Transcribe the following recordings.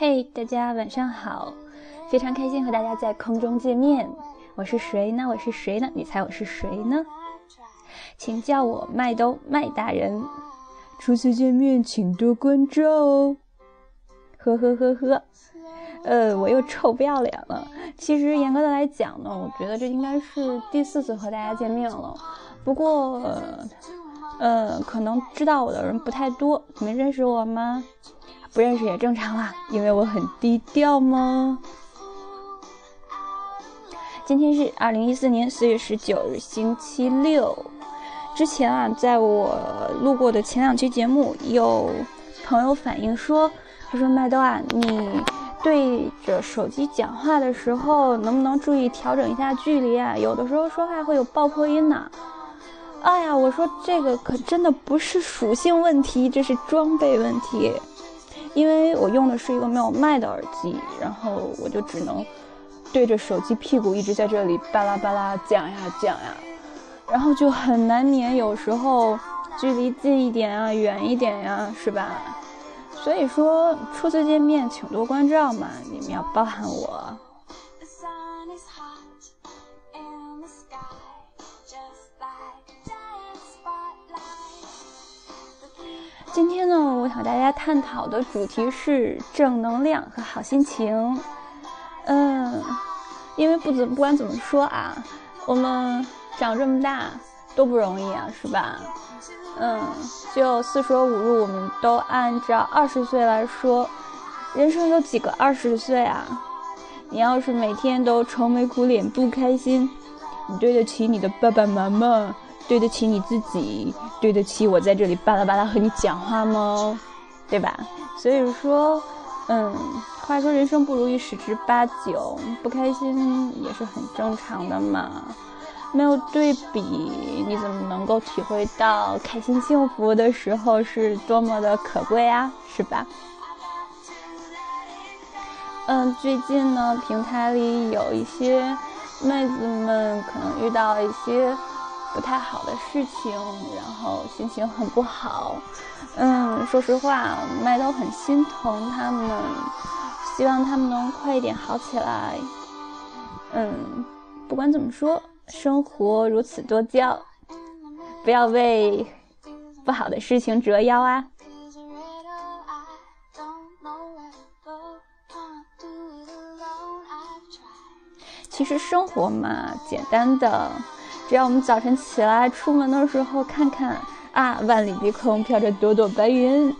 嘿，大家晚上好，非常开心和大家在空中见面。我是谁呢？我是谁呢？你猜我是谁呢？请叫我麦兜麦大人。初次见面，请多关照哦。呵呵呵呵，呃，我又臭不要脸了。其实严格的来讲呢，我觉得这应该是第四次和大家见面了。不过，呃，可能知道我的人不太多。你们认识我吗？不认识也正常啦，因为我很低调吗？今天是二零一四年四月十九日，星期六。之前啊，在我录过的前两期节目，有朋友反映说，他说麦兜啊，你对着手机讲话的时候，能不能注意调整一下距离啊？有的时候说话会有爆破音呢。哎呀，我说这个可真的不是属性问题，这是装备问题。因为我用的是一个没有麦的耳机，然后我就只能对着手机屁股一直在这里巴拉巴拉讲呀讲呀，然后就很难免有时候距离近一点啊，远一点呀，是吧？所以说初次见面请多关照嘛，你们要包含我。今天呢，我想大家探讨的主题是正能量和好心情。嗯，因为不怎不管怎么说啊，我们长这么大都不容易啊，是吧？嗯，就四舍五入，我们都按照二十岁来说，人生有几个二十岁啊？你要是每天都愁眉苦脸不开心，你对得起你的爸爸妈妈？对得起你自己，对得起我在这里巴拉巴拉和你讲话吗？对吧？所以说，嗯，话说人生不如意十之八九，不开心也是很正常的嘛。没有对比，你怎么能够体会到开心幸福的时候是多么的可贵啊？是吧？嗯，最近呢，平台里有一些妹子们可能遇到一些。不太好的事情，然后心情很不好。嗯，说实话，麦兜很心疼他们，希望他们能快一点好起来。嗯，不管怎么说，生活如此多娇，不要为不好的事情折腰啊。其实生活嘛，简单的。只要我们早晨起来出门的时候看看啊，万里碧空飘着朵朵白云，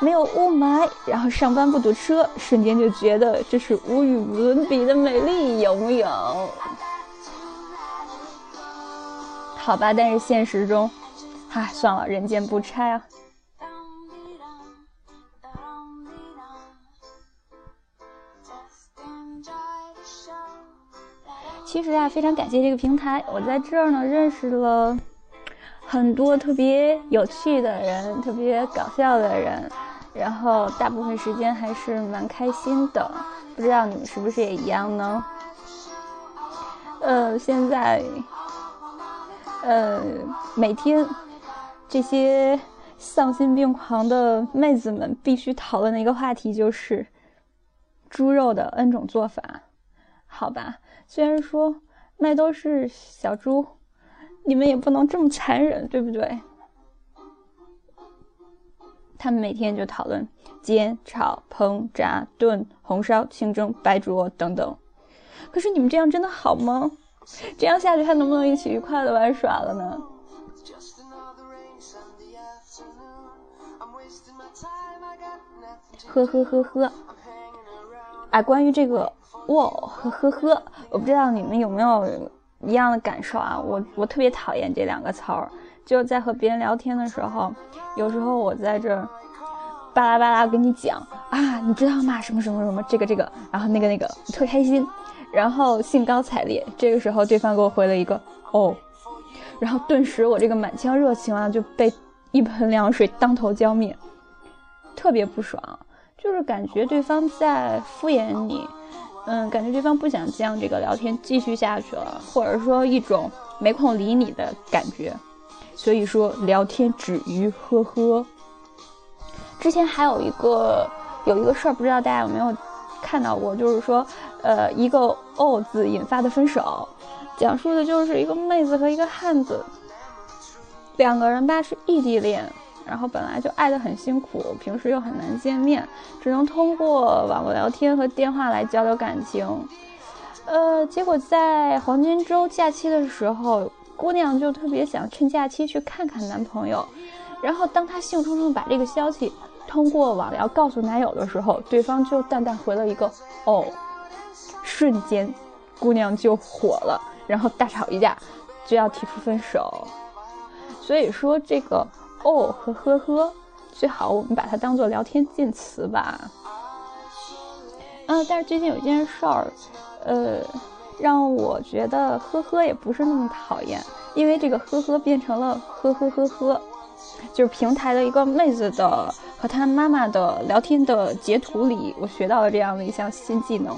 没有雾霾，然后上班不堵车，瞬间就觉得这是无与伦比的美丽，有木有？好吧，但是现实中，唉，算了，人间不拆啊。其实啊，非常感谢这个平台，我在这儿呢认识了很多特别有趣的人，特别搞笑的人，然后大部分时间还是蛮开心的。不知道你们是不是也一样呢？呃，现在，呃，每天这些丧心病狂的妹子们必须讨论的一个话题就是猪肉的 N 种做法，好吧？虽然说麦都是小猪，你们也不能这么残忍，对不对？他们每天就讨论煎、炒、烹、炸、炖、红烧、清蒸、白灼等等。可是你们这样真的好吗？这样下去还能不能一起愉快的玩耍了呢？呵呵呵呵。哎，关于这个。哇，呵呵呵，我不知道你们有没有一样的感受啊？我我特别讨厌这两个词儿，就在和别人聊天的时候，有时候我在这儿巴拉巴拉跟你讲啊，你知道吗？什么什么什么，这个这个，然后那个那个，特开心，然后兴高采烈。这个时候对方给我回了一个哦，然后顿时我这个满腔热情啊就被一盆凉水当头浇灭，特别不爽，就是感觉对方在敷衍你。嗯，感觉对方不想将这个聊天继续下去了，或者说一种没空理你的感觉，所以说聊天止于呵呵。之前还有一个有一个事儿，不知道大家有没有看到过，就是说，呃，一个 “o” 字引发的分手，讲述的就是一个妹子和一个汉子，两个人吧是异地恋，然后本来就爱得很辛苦，平时又很难见面，只能通过网络聊天和电话来交流感情。呃，结果在黄金周假期的时候，姑娘就特别想趁假期去看看男朋友。然后当她兴冲冲把这个消息通过网聊告诉男友的时候，对方就淡淡回了一个“哦”，瞬间，姑娘就火了，然后大吵一架，就要提出分手。所以说这个“哦”和“呵呵”，最好我们把它当做聊天禁词吧。啊，但是最近有一件事儿。呃，让我觉得呵呵也不是那么讨厌，因为这个呵呵变成了呵呵呵呵，就是平台的一个妹子的和她妈妈的聊天的截图里，我学到了这样的一项新技能。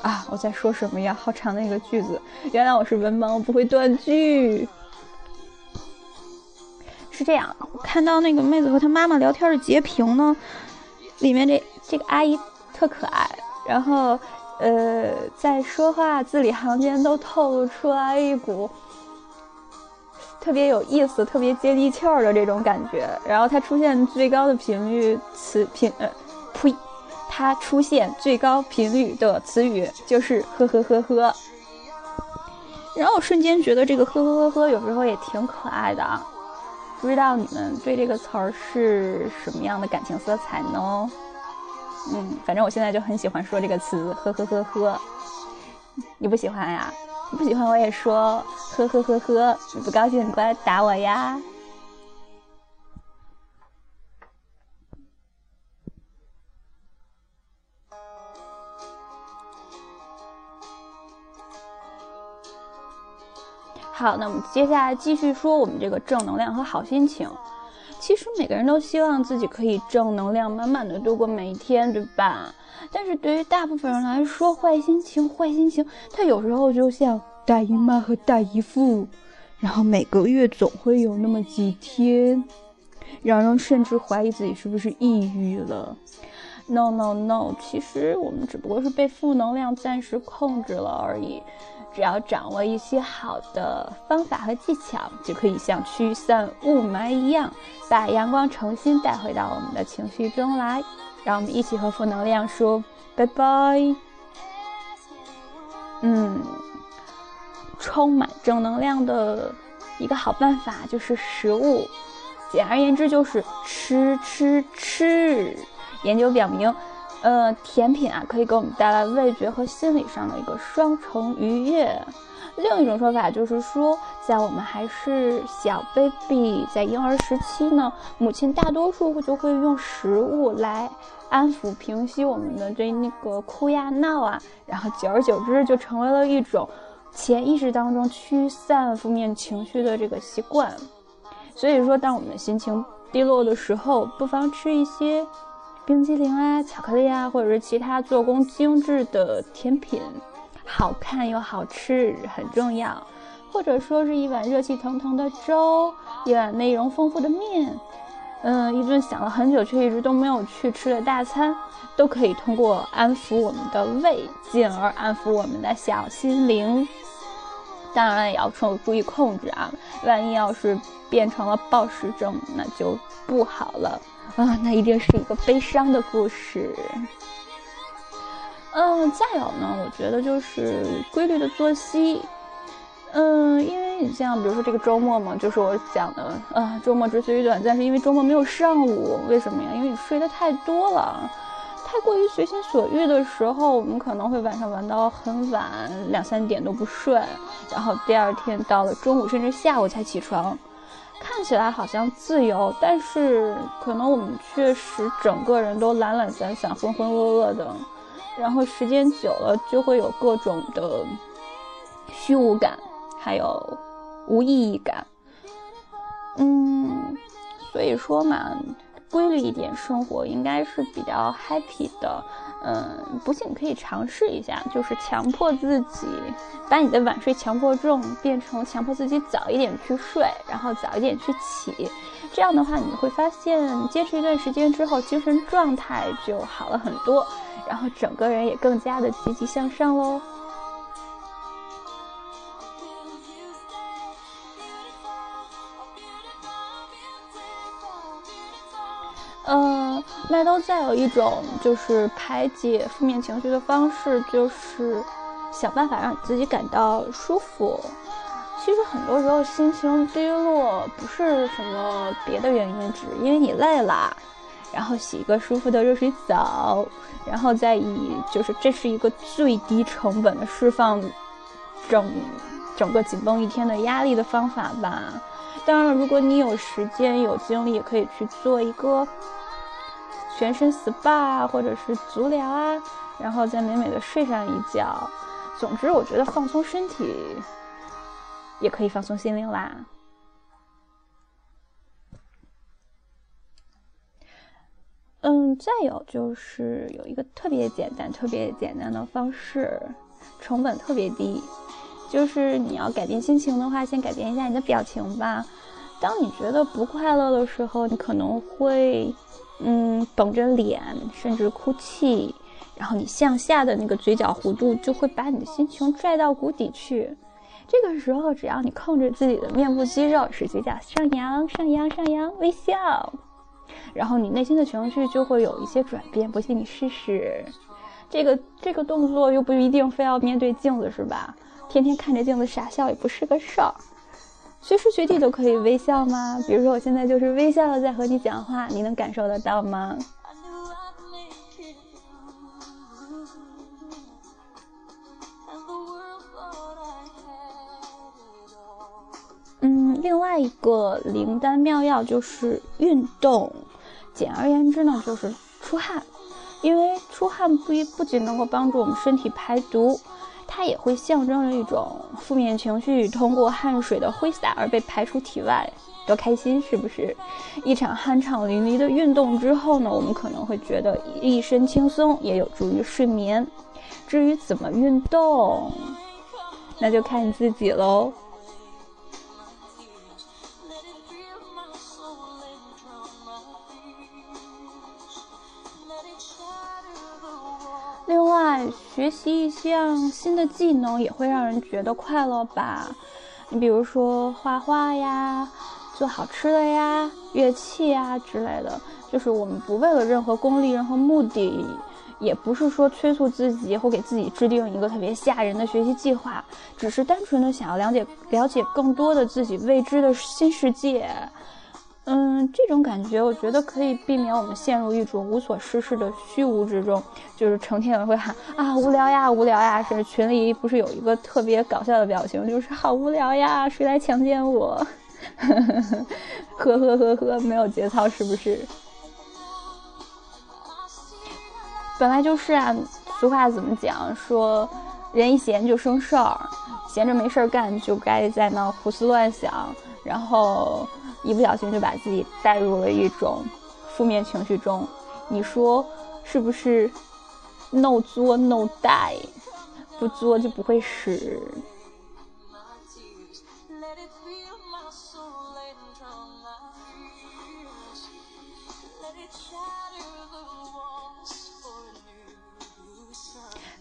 啊，我在说什么呀？好长的一个句子，原来我是文盲，我不会断句。是这样，看到那个妹子和她妈妈聊天的截屏呢，里面这这个阿姨特可爱，然后。呃，在说话字里行间都透露出来一股特别有意思、特别接地气儿的这种感觉。然后它出现最高的频率词频呃，呸，它出现最高频率的词语就是呵呵呵呵。然后我瞬间觉得这个呵呵呵呵有时候也挺可爱的啊。不知道你们对这个词儿是什么样的感情色彩呢？嗯，反正我现在就很喜欢说这个词，呵呵呵呵。你不喜欢呀？你不喜欢我也说，呵呵呵呵。你不高兴，你过来打我呀。好，那我们接下来继续说我们这个正能量和好心情。其实每个人都希望自己可以正能量满满的度过每一天，对吧？但是对于大部分人来说，坏心情，坏心情，它有时候就像大姨妈和大姨夫，然后每个月总会有那么几天，让人甚至怀疑自己是不是抑郁了。No No No，其实我们只不过是被负能量暂时控制了而已。只要掌握一些好的方法和技巧，就可以像驱散雾霾一样，把阳光重新带回到我们的情绪中来。让我们一起和负能量说拜拜。嗯，充满正能量的一个好办法就是食物，简而言之就是吃吃吃。研究表明。呃，甜品啊，可以给我们带来味觉和心理上的一个双重愉悦。另一种说法就是说，在我们还是小 baby，在婴儿时期呢，母亲大多数就会用食物来安抚、平息我们的这那个哭呀闹啊，然后久而久之就成为了一种潜意识当中驱散负面情绪的这个习惯。所以说，当我们心情低落的时候，不妨吃一些。冰激凌啊，巧克力啊，或者是其他做工精致的甜品，好看又好吃很重要。或者说是一碗热气腾腾的粥，一碗内容丰富的面，嗯，一顿想了很久却一直都没有去吃的大餐，都可以通过安抚我们的胃，进而安抚我们的小心灵。当然也要注注意控制啊，万一要是变成了暴食症，那就不好了。啊，那一定是一个悲伤的故事。嗯，再有呢，我觉得就是规律的作息。嗯，因为你像比如说这个周末嘛，就是我讲的，啊，周末之所以短暂，是因为周末没有上午。为什么呀？因为你睡得太多了，太过于随心所欲的时候，我们可能会晚上玩到很晚，两三点都不睡，然后第二天到了中午甚至下午才起床。看起来好像自由，但是可能我们确实整个人都懒懒散散、浑浑噩噩的，然后时间久了就会有各种的虚无感，还有无意义感。嗯，所以说嘛，规律一点生活，应该是比较 happy 的。嗯，不信你可以尝试一下，就是强迫自己把你的晚睡强迫症变成强迫自己早一点去睡，然后早一点去起。这样的话，你会发现坚持一段时间之后，精神状态就好了很多，然后整个人也更加的积极向上喽。嗯，麦兜再有一种就是排解负面情绪的方式，就是想办法让你自己感到舒服。其实很多时候心情低落不是什么别的原因，只因为你累了，然后洗一个舒服的热水澡，然后再以就是这是一个最低成本的释放整整个紧绷一天的压力的方法吧。当然了，如果你有时间有精力，也可以去做一个全身 SPA 或者是足疗啊，然后再美美的睡上一觉。总之，我觉得放松身体也可以放松心灵啦。嗯，再有就是有一个特别简单、特别简单的方式，成本特别低。就是你要改变心情的话，先改变一下你的表情吧。当你觉得不快乐的时候，你可能会，嗯，绷着脸，甚至哭泣，然后你向下的那个嘴角弧度就会把你的心情拽到谷底去。这个时候，只要你控制自己的面部肌肉，使嘴角上扬、上扬、上扬，微笑，然后你内心的情绪就会有一些转变。不信你试试，这个这个动作又不一定非要面对镜子，是吧？天天看着镜子傻笑也不是个事儿，随时随地都可以微笑吗？比如说我现在就是微笑的在和你讲话，你能感受得到吗？嗯，另外一个灵丹妙药就是运动，简而言之呢就是出汗，因为出汗不一不仅能够帮助我们身体排毒。它也会象征着一种负面情绪通过汗水的挥洒而被排出体外，多开心是不是？一场酣畅淋漓的运动之后呢，我们可能会觉得一身轻松，也有助于睡眠。至于怎么运动，那就看你自己喽。学习一项新的技能也会让人觉得快乐吧？你比如说画画呀、做好吃的呀、乐器呀之类的，就是我们不为了任何功利、任何目的，也不是说催促自己或给自己制定一个特别吓人的学习计划，只是单纯的想要了解了解更多的自己未知的新世界。嗯，这种感觉我觉得可以避免我们陷入一种无所事事的虚无之中，就是成天也会喊啊无聊呀无聊呀，是群里不是有一个特别搞笑的表情，就是好无聊呀，谁来强奸我？呵呵呵呵，没有节操是不是？本来就是啊，俗话怎么讲？说人一闲就生事儿，闲着没事儿干就该在那胡思乱想，然后。一不小心就把自己带入了一种负面情绪中，你说是不是？No 作 No die，不作就不会死。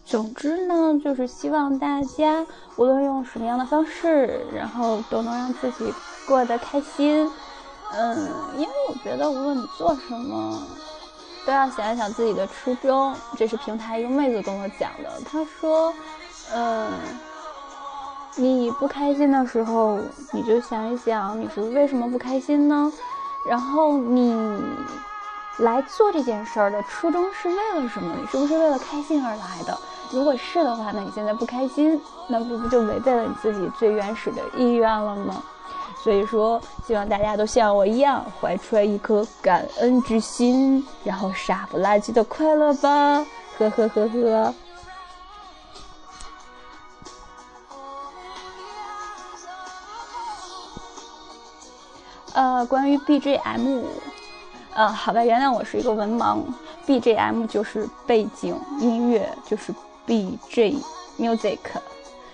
总之呢，就是希望大家无论用什么样的方式，然后都能让自己。过得开心，嗯，因为我觉得无论你做什么，都要想一想自己的初衷。这是平台一个妹子跟我讲的，她说，嗯，你不开心的时候，你就想一想你是为什么不开心呢？然后你来做这件事儿的初衷是为了什么？你是不是为了开心而来的？如果是的话，那你现在不开心，那不不就违背了你自己最原始的意愿了吗？所以说，希望大家都像我一样，怀揣一颗感恩之心，然后傻不拉几的快乐吧，呵呵呵呵。呃，关于 BGM，呃，好吧，原谅我是一个文盲，BGM 就是背景音乐，就是 BG music。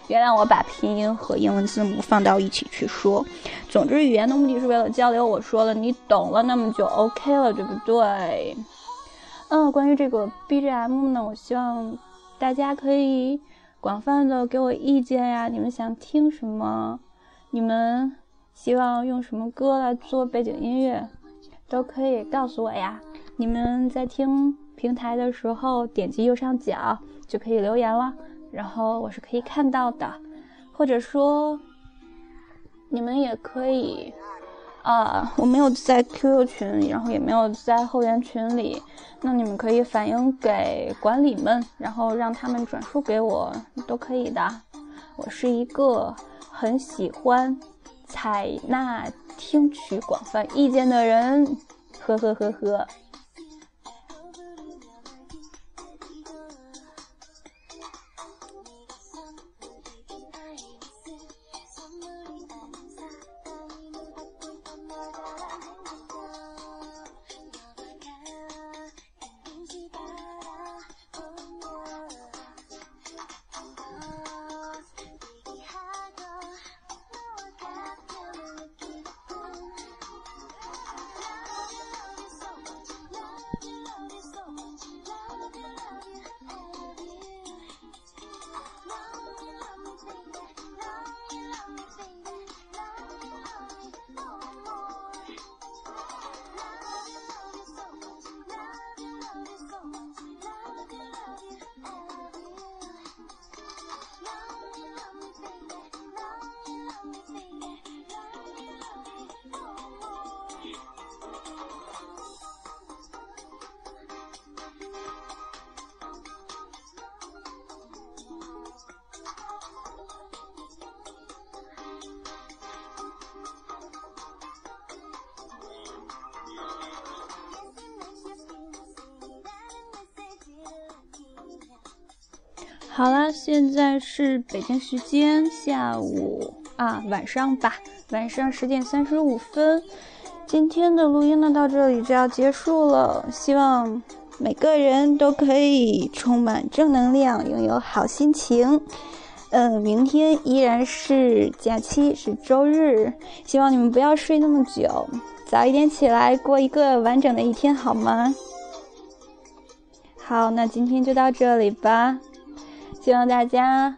原谅我把拼音和英文字母放到一起去说。总之，语言的目的是为了交流。我说了，你懂了，那么就 OK 了，对不对？嗯，关于这个 BGM 呢，我希望大家可以广泛的给我意见呀。你们想听什么？你们希望用什么歌来做背景音乐？都可以告诉我呀。你们在听平台的时候，点击右上角就可以留言了，然后我是可以看到的。或者说，你们也可以，啊，我没有在 QQ 群，然后也没有在后援群里，那你们可以反映给管理们，然后让他们转述给我，都可以的。我是一个很喜欢采纳。听取广泛意见的人，呵呵呵呵。好了，现在是北京时间下午啊，晚上吧，晚上十点三十五分。今天的录音呢，到这里就要结束了。希望每个人都可以充满正能量，拥有好心情。嗯，明天依然是假期，是周日。希望你们不要睡那么久，早一点起来过一个完整的一天，好吗？好，那今天就到这里吧。希望大家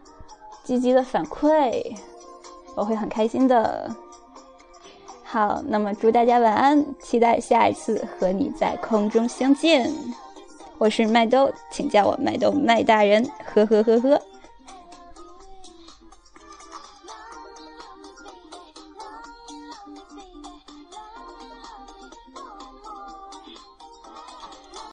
积极的反馈，我会很开心的。好，那么祝大家晚安，期待下一次和你在空中相见。我是麦兜，请叫我麦兜麦大人，呵呵呵呵。